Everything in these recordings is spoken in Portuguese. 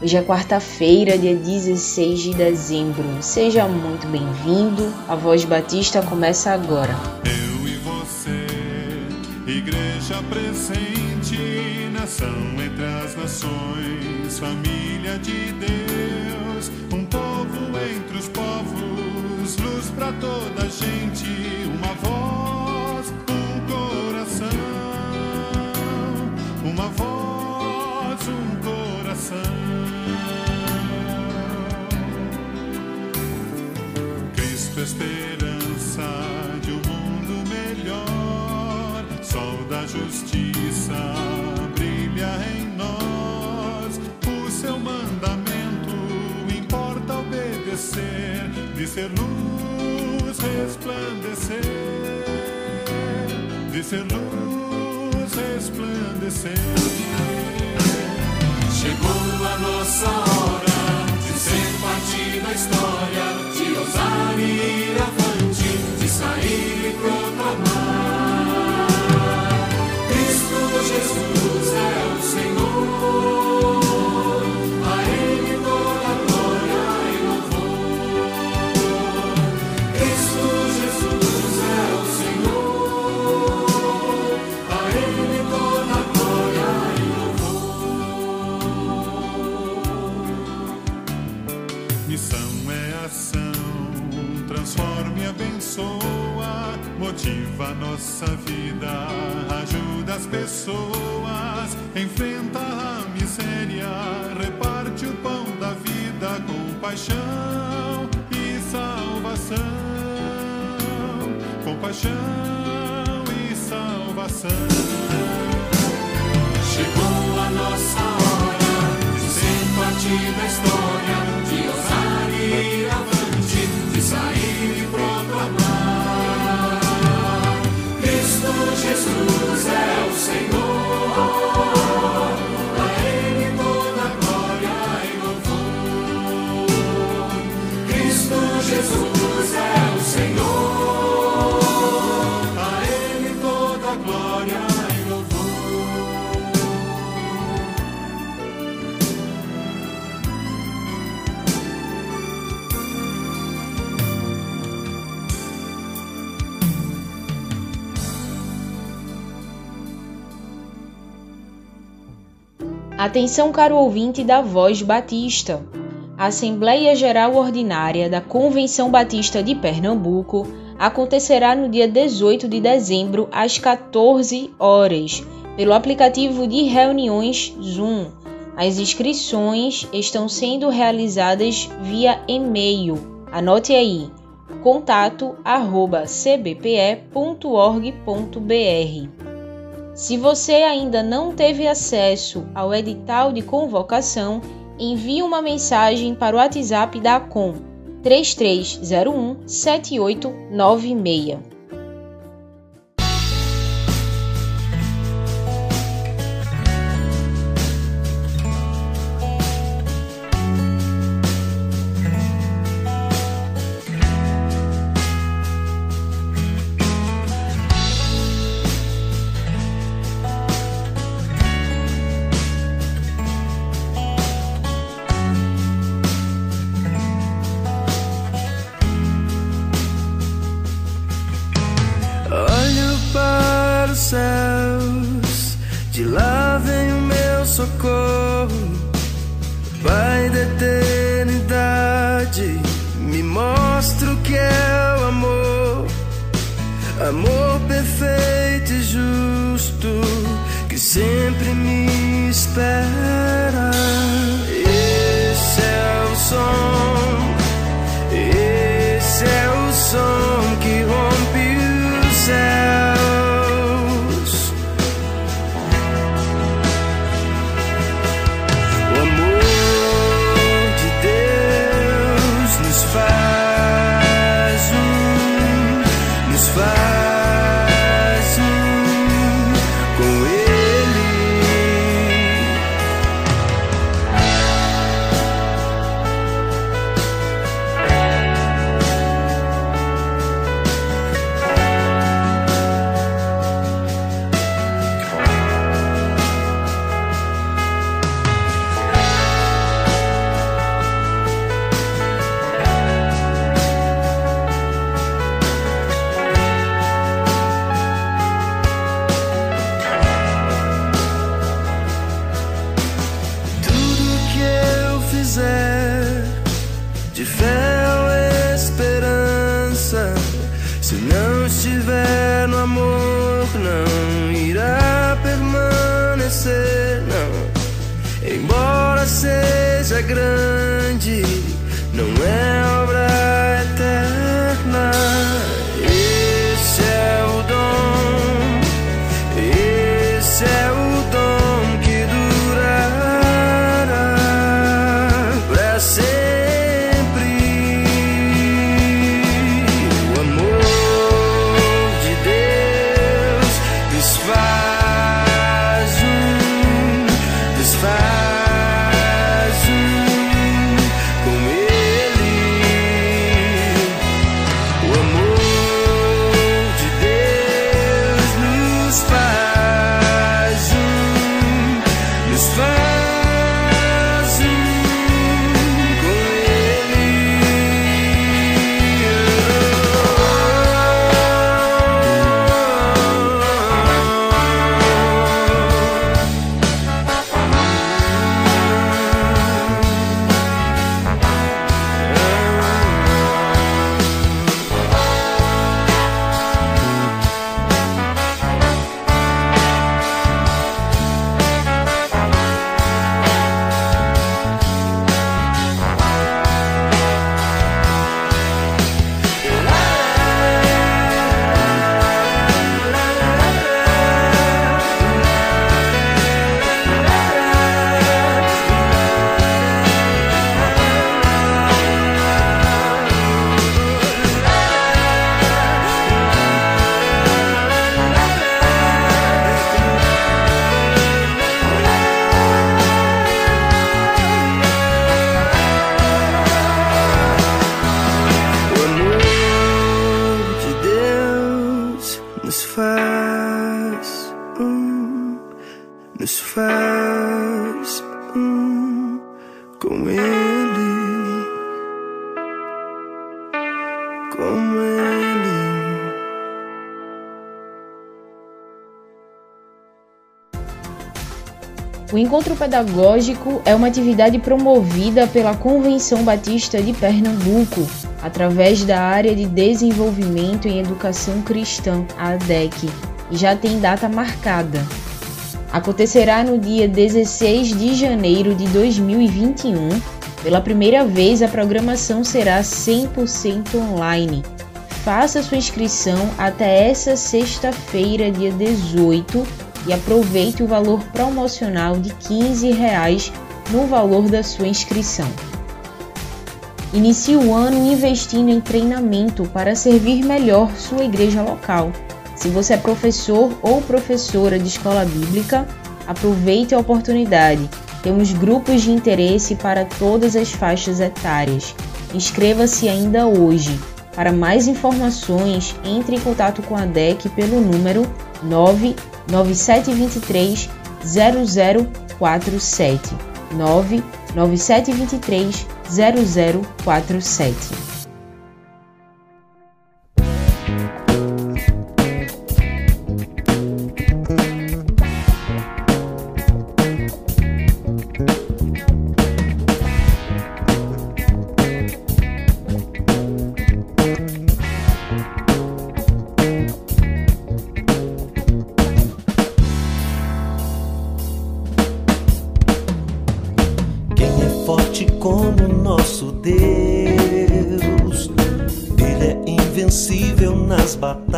Hoje é quarta-feira, dia 16 de dezembro. Seja muito bem-vindo. A Voz Batista começa agora. Eu e você, igreja presente, nação entre as nações, família de Deus, um povo entre os povos, luz para toda a gente, uma voz, um coração, uma voz, um coração. Cristo, esperança de um mundo melhor, sol da justiça brilha em nós. O seu mandamento importa obedecer, de ser luz resplandecer, de ser luz resplandecer. Chegou a nossa hora de ser parte da história, ousar motiva a nossa vida, ajuda as pessoas, enfrenta a miséria, reparte o pão da vida com paixão e salvação, com paixão e salvação. Chegou a nossa hora de ser parte da história, de ousar e avante, de sair e proclamar. Jesus é o Senhor, Atenção, caro ouvinte da Voz Batista. A Assembleia Geral Ordinária da Convenção Batista de Pernambuco acontecerá no dia 18 de dezembro às 14 horas, pelo aplicativo de reuniões Zoom. As inscrições estão sendo realizadas via e-mail. Anote aí: contato@cbpe.org.br. Se você ainda não teve acesso ao edital de convocação, envie uma mensagem para o WhatsApp da ACOM 3301 7896. Seja grande, não é obra O encontro pedagógico é uma atividade promovida pela Convenção Batista de Pernambuco, através da área de desenvolvimento em educação cristã, a ADEC, e já tem data marcada. Acontecerá no dia 16 de janeiro de 2021. Pela primeira vez, a programação será 100% online. Faça sua inscrição até essa sexta-feira, dia 18, e aproveite o valor promocional de 15 reais no valor da sua inscrição. Inicie o ano investindo em treinamento para servir melhor sua igreja local. Se você é professor ou professora de escola bíblica, aproveite a oportunidade. Temos grupos de interesse para todas as faixas etárias. Inscreva-se ainda hoje. Para mais informações, entre em contato com a DEC pelo número 99723 0047. 99723 0047. but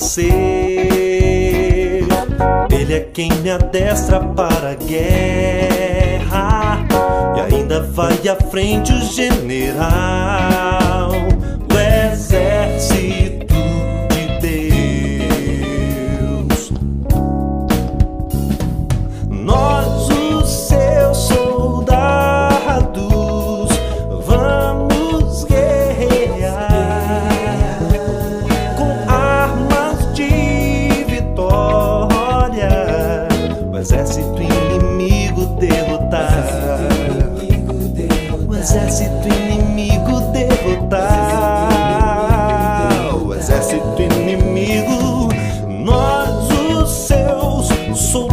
vencer. Ele é quem me adestra para a guerra. E ainda vai à frente o general. Seus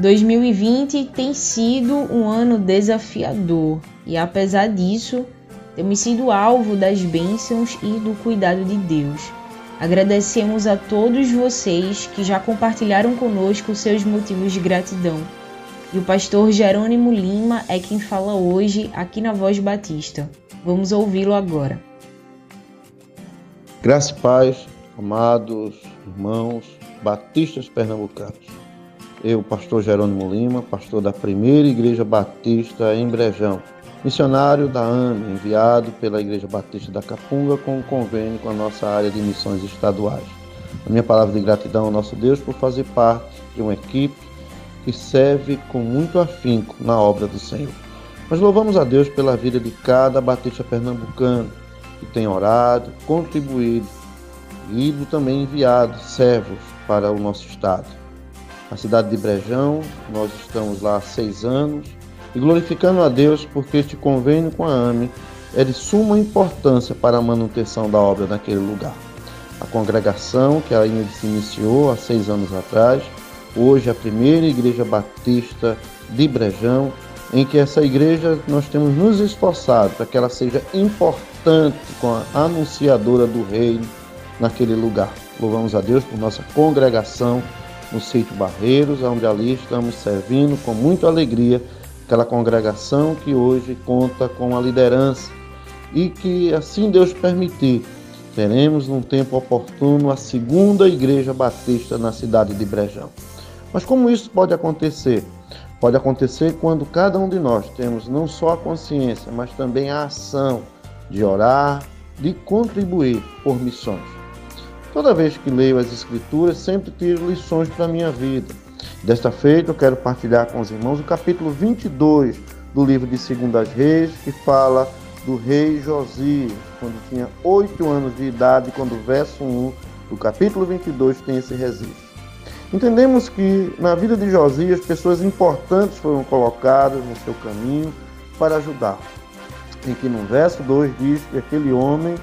2020 tem sido um ano desafiador e, apesar disso, temos sido alvo das bênçãos e do cuidado de Deus. Agradecemos a todos vocês que já compartilharam conosco seus motivos de gratidão. E o pastor Jerônimo Lima é quem fala hoje aqui na Voz Batista. Vamos ouvi-lo agora. Graça e paz, amados irmãos batistas pernambucanos. Eu, pastor Jerônimo Lima, pastor da Primeira Igreja Batista em Brejão, missionário da AME, enviado pela Igreja Batista da Capunga com um convênio com a nossa área de missões estaduais. A minha palavra de gratidão ao nosso Deus por fazer parte de uma equipe que serve com muito afinco na obra do Senhor. Nós louvamos a Deus pela vida de cada batista pernambucano que tem orado, contribuído e também enviado servos para o nosso estado. Na cidade de Brejão, nós estamos lá há seis anos e glorificando a Deus porque este convênio com a AME é de suma importância para a manutenção da obra naquele lugar. A congregação que ainda se iniciou há seis anos atrás, hoje é a primeira igreja batista de Brejão, em que essa igreja nós temos nos esforçado para que ela seja importante com a anunciadora do reino naquele lugar. Louvamos a Deus por nossa congregação no sítio Barreiros, onde ali estamos servindo com muita alegria aquela congregação que hoje conta com a liderança e que, assim Deus permitir, teremos num tempo oportuno a segunda igreja batista na cidade de Brejão. Mas como isso pode acontecer? Pode acontecer quando cada um de nós temos não só a consciência, mas também a ação de orar, de contribuir por missões. Toda vez que leio as Escrituras, sempre tiro lições para a minha vida. Desta feita, eu quero partilhar com os irmãos o capítulo 22 do livro de Segundas Reis, que fala do rei Josias, quando tinha oito anos de idade, quando o verso 1 do capítulo 22 tem esse registro. Entendemos que na vida de Josias, pessoas importantes foram colocadas no seu caminho para ajudar. Em que no verso 2 diz que aquele homem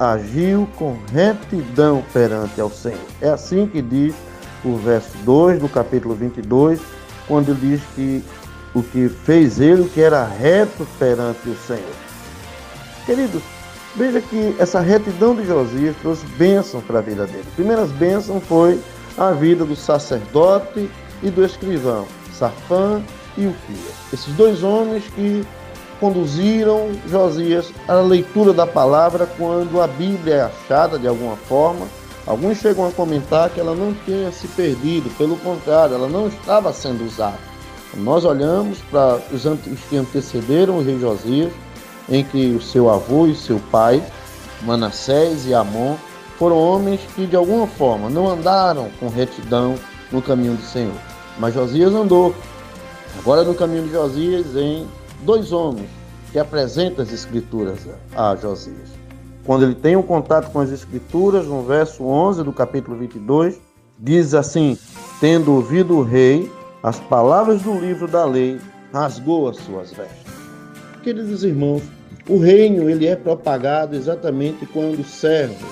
agiu com retidão perante ao Senhor. É assim que diz o verso 2 do capítulo 22, quando diz que o que fez ele, o que era reto perante o Senhor. Queridos, Veja que essa retidão de Josias trouxe bênção para a vida dele. Primeiras bênçãos foi a vida do sacerdote e do escrivão, Safã e Uquias. Esses dois homens que conduziram Josias à leitura da palavra quando a Bíblia é achada de alguma forma. Alguns chegam a comentar que ela não tinha se perdido, pelo contrário, ela não estava sendo usada. Nós olhamos para os que antecederam o rei Josias, que o seu avô e seu pai, Manassés e Amon, foram homens que de alguma forma não andaram com retidão no caminho do Senhor. Mas Josias andou. Agora no caminho de Josias em dois homens que apresentam as escrituras a Josias. Quando ele tem um contato com as escrituras, no verso 11 do capítulo 22, diz assim: Tendo ouvido o rei as palavras do livro da lei, rasgou as suas vestes. Queridos irmãos, o reino ele é propagado exatamente quando o servo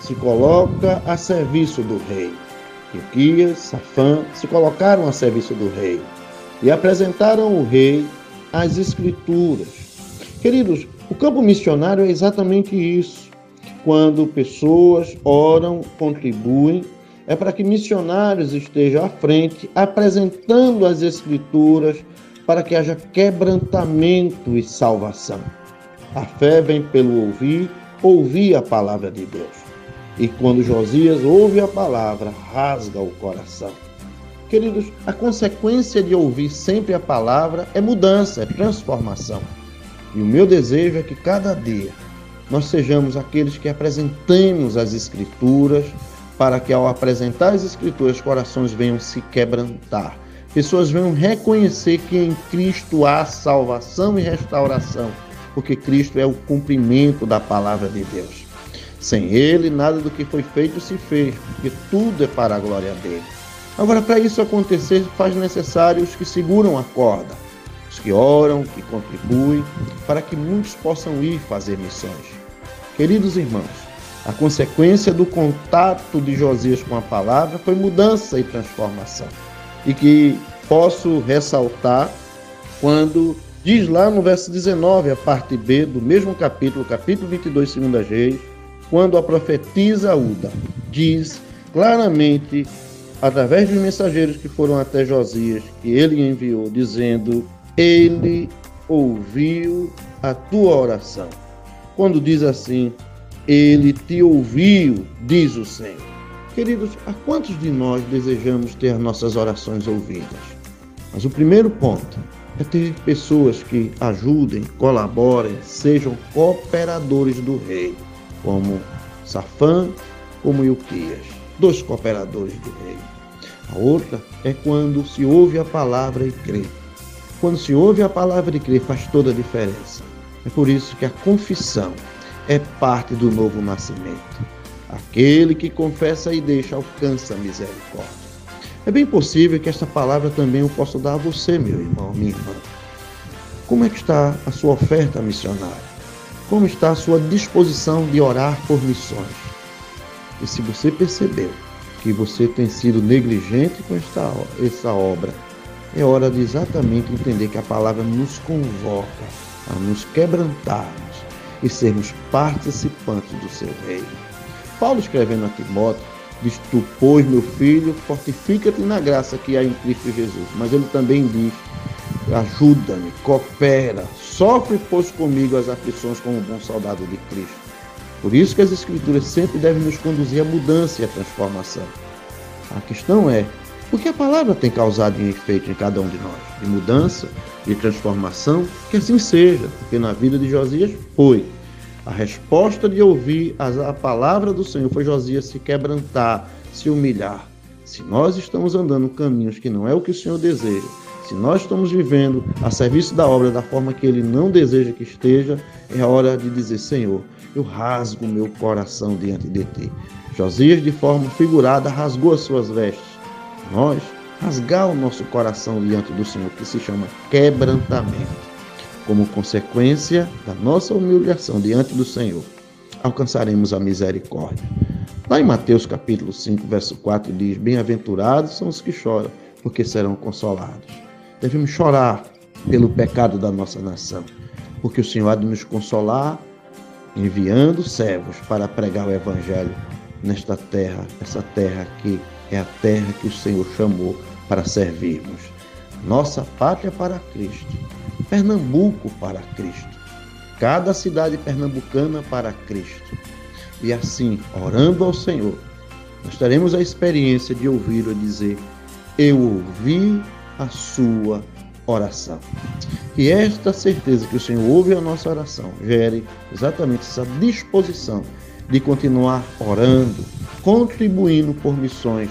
se coloca a serviço do rei. Ilquias, Safã se colocaram a serviço do rei e apresentaram o rei as escrituras. Queridos, o campo missionário é exatamente isso. Quando pessoas oram, contribuem, é para que missionários estejam à frente, apresentando as escrituras para que haja quebrantamento e salvação. A fé vem pelo ouvir, ouvir a palavra de Deus. E quando Josias ouve a palavra, rasga o coração. Queridos, a consequência de ouvir sempre a palavra é mudança, é transformação. E o meu desejo é que cada dia nós sejamos aqueles que apresentemos as Escrituras, para que ao apresentar as Escrituras, corações venham se quebrantar. Pessoas venham reconhecer que em Cristo há salvação e restauração, porque Cristo é o cumprimento da palavra de Deus. Sem Ele, nada do que foi feito se fez, porque tudo é para a glória dele. Agora, para isso acontecer, faz necessário os que seguram a corda, os que oram, que contribuem, para que muitos possam ir fazer missões. Queridos irmãos, a consequência do contato de Josias com a palavra foi mudança e transformação. E que posso ressaltar quando diz lá no verso 19, a parte B do mesmo capítulo, capítulo 22, segunda Reis, quando a profetisa Uda diz claramente através dos mensageiros que foram até Josias, que ele enviou, dizendo: Ele ouviu a tua oração. Quando diz assim, Ele te ouviu, diz o Senhor. Queridos, a quantos de nós desejamos ter nossas orações ouvidas? Mas o primeiro ponto é ter pessoas que ajudem, colaborem, sejam cooperadores do rei, como Safã, como Ilquias, dois cooperadores do rei. A outra é quando se ouve a palavra e crê. Quando se ouve a palavra e crê, faz toda a diferença. É por isso que a confissão é parte do novo nascimento. Aquele que confessa e deixa alcança a misericórdia. É bem possível que esta palavra também eu possa dar a você, meu irmão, minha irmã. Como é que está a sua oferta missionária? Como está a sua disposição de orar por missões? E se você percebeu que você tem sido negligente com esta, essa obra, é hora de exatamente entender que a palavra nos convoca a nos quebrantarmos e sermos participantes do seu reino. Paulo escrevendo a Timóteo diz, tu, pois, meu filho, fortifica-te na graça que há em Cristo Jesus. Mas ele também diz, ajuda-me, coopera, sofre, pois, comigo as aflições como um bom soldado de Cristo. Por isso que as Escrituras sempre devem nos conduzir à mudança e à transformação. A questão é, o que a palavra tem causado em efeito em cada um de nós? De mudança, de transformação? Que assim seja, porque na vida de Josias foi. A resposta de ouvir a palavra do Senhor foi Josias se quebrantar, se humilhar. Se nós estamos andando caminhos que não é o que o Senhor deseja, se nós estamos vivendo a serviço da obra da forma que Ele não deseja que esteja, é hora de dizer: Senhor, eu rasgo meu coração diante de ti. Josias, de forma figurada, rasgou as suas vestes. Nós, rasgar o nosso coração diante do Senhor, que se chama quebrantamento. Como consequência da nossa humilhação diante do Senhor, alcançaremos a misericórdia. Lá em Mateus capítulo 5, verso 4 diz: Bem-aventurados são os que choram, porque serão consolados. Devemos chorar pelo pecado da nossa nação, porque o Senhor há de nos consolar enviando servos para pregar o Evangelho nesta terra, essa terra que é a terra que o Senhor chamou para servirmos. Nossa pátria para Cristo, Pernambuco para Cristo, cada cidade pernambucana para Cristo. E assim, orando ao Senhor, nós teremos a experiência de ouvir o dizer: Eu ouvi a sua oração. Que esta certeza que o Senhor ouve a nossa oração gere exatamente essa disposição de continuar orando, contribuindo por missões,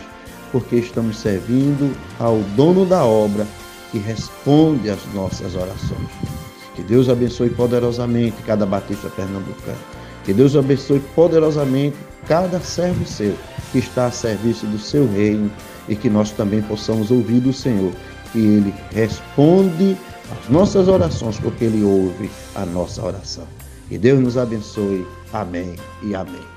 porque estamos servindo ao dono da obra que responde às nossas orações. Que Deus abençoe poderosamente cada batista pernambucano. Que Deus abençoe poderosamente cada servo seu que está a serviço do seu reino e que nós também possamos ouvir do Senhor que ele responde às nossas orações porque ele ouve a nossa oração. Que Deus nos abençoe. Amém e amém.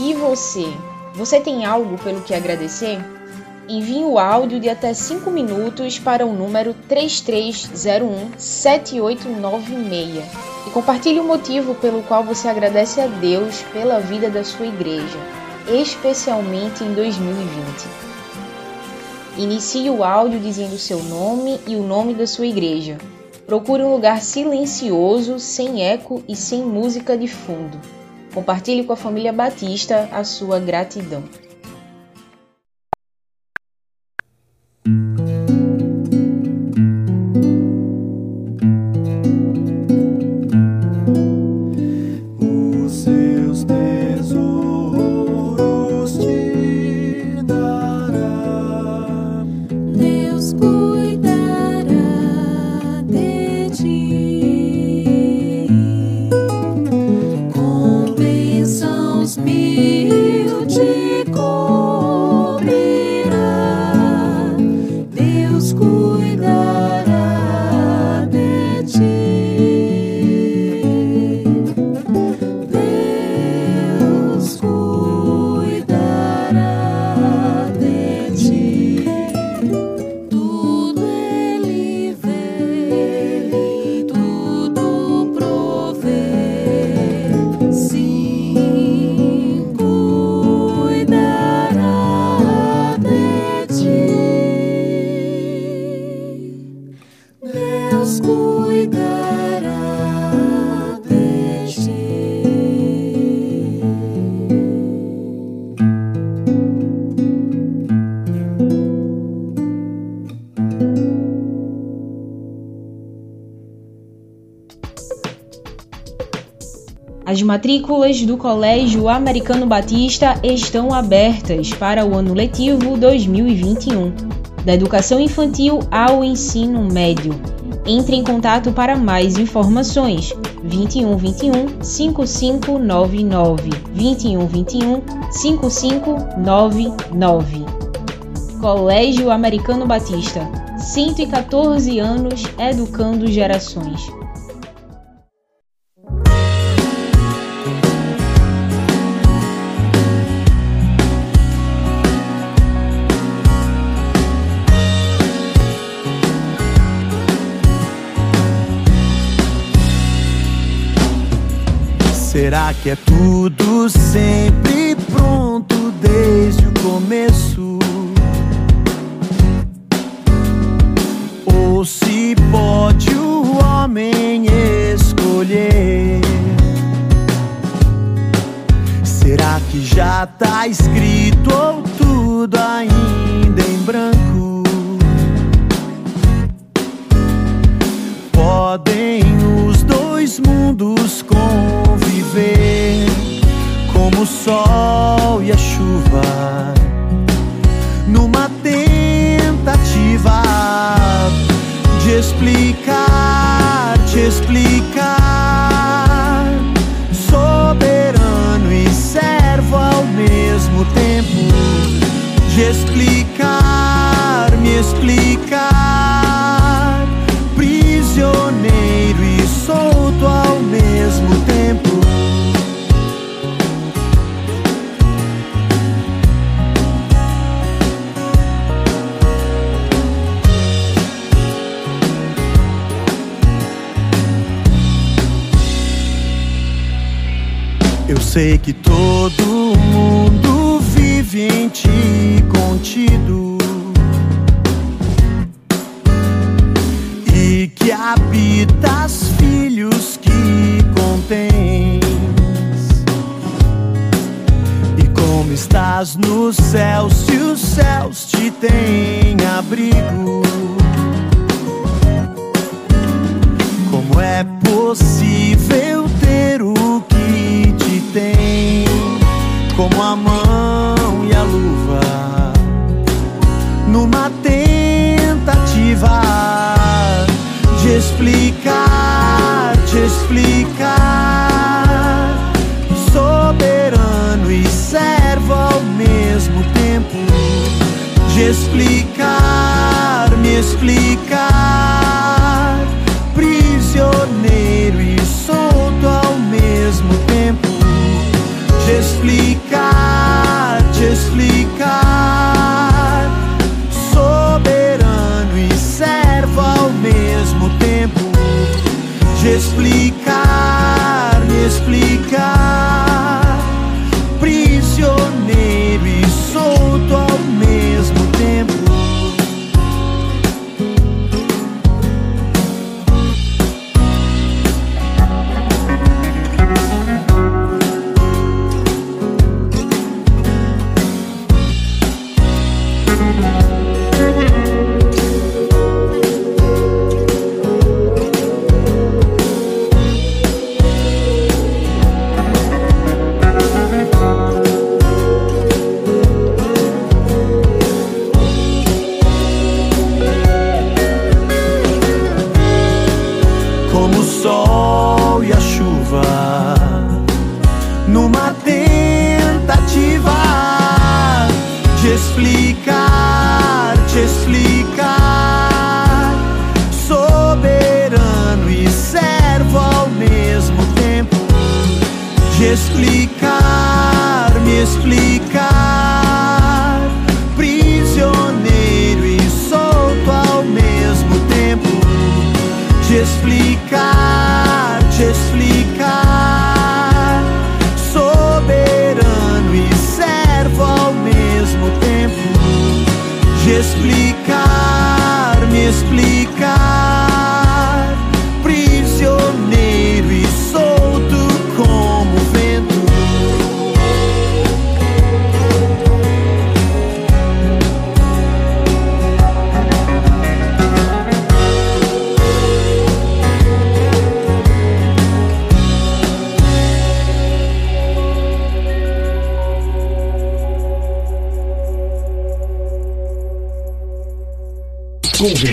E você? Você tem algo pelo que agradecer? Envie o áudio de até 5 minutos para o número 33017896 e compartilhe o motivo pelo qual você agradece a Deus pela vida da sua igreja, especialmente em 2020. Inicie o áudio dizendo seu nome e o nome da sua igreja. Procure um lugar silencioso, sem eco e sem música de fundo. Compartilhe com a família Batista a sua gratidão. As matrículas do Colégio Americano Batista estão abertas para o ano letivo 2021, da educação infantil ao ensino médio. Entre em contato para mais informações. 21 21 5599 21 21 5599 Colégio Americano Batista. 114 anos educando gerações. Será que é tudo sempre pronto desde o começo? Ou se pode o homem escolher? Será que já tá escrito ou tudo ainda em branco? Podem os dois mundos como o sol e a chuva numa tentativa de explicar, te explicar, que todo mundo vive em ti contido e que habitas filhos que contens. E como estás no céu, se os céus te têm abrigo. Como é possível ter o tem, como a mão e a luva, numa tentativa de explicar, te explicar, soberano e servo ao mesmo tempo, de explicar, me explicar prisioneiro e solto ao mesmo tempo. Explicar, te explicar, soberano e servo ao mesmo tempo. Te explicar, me explicar, de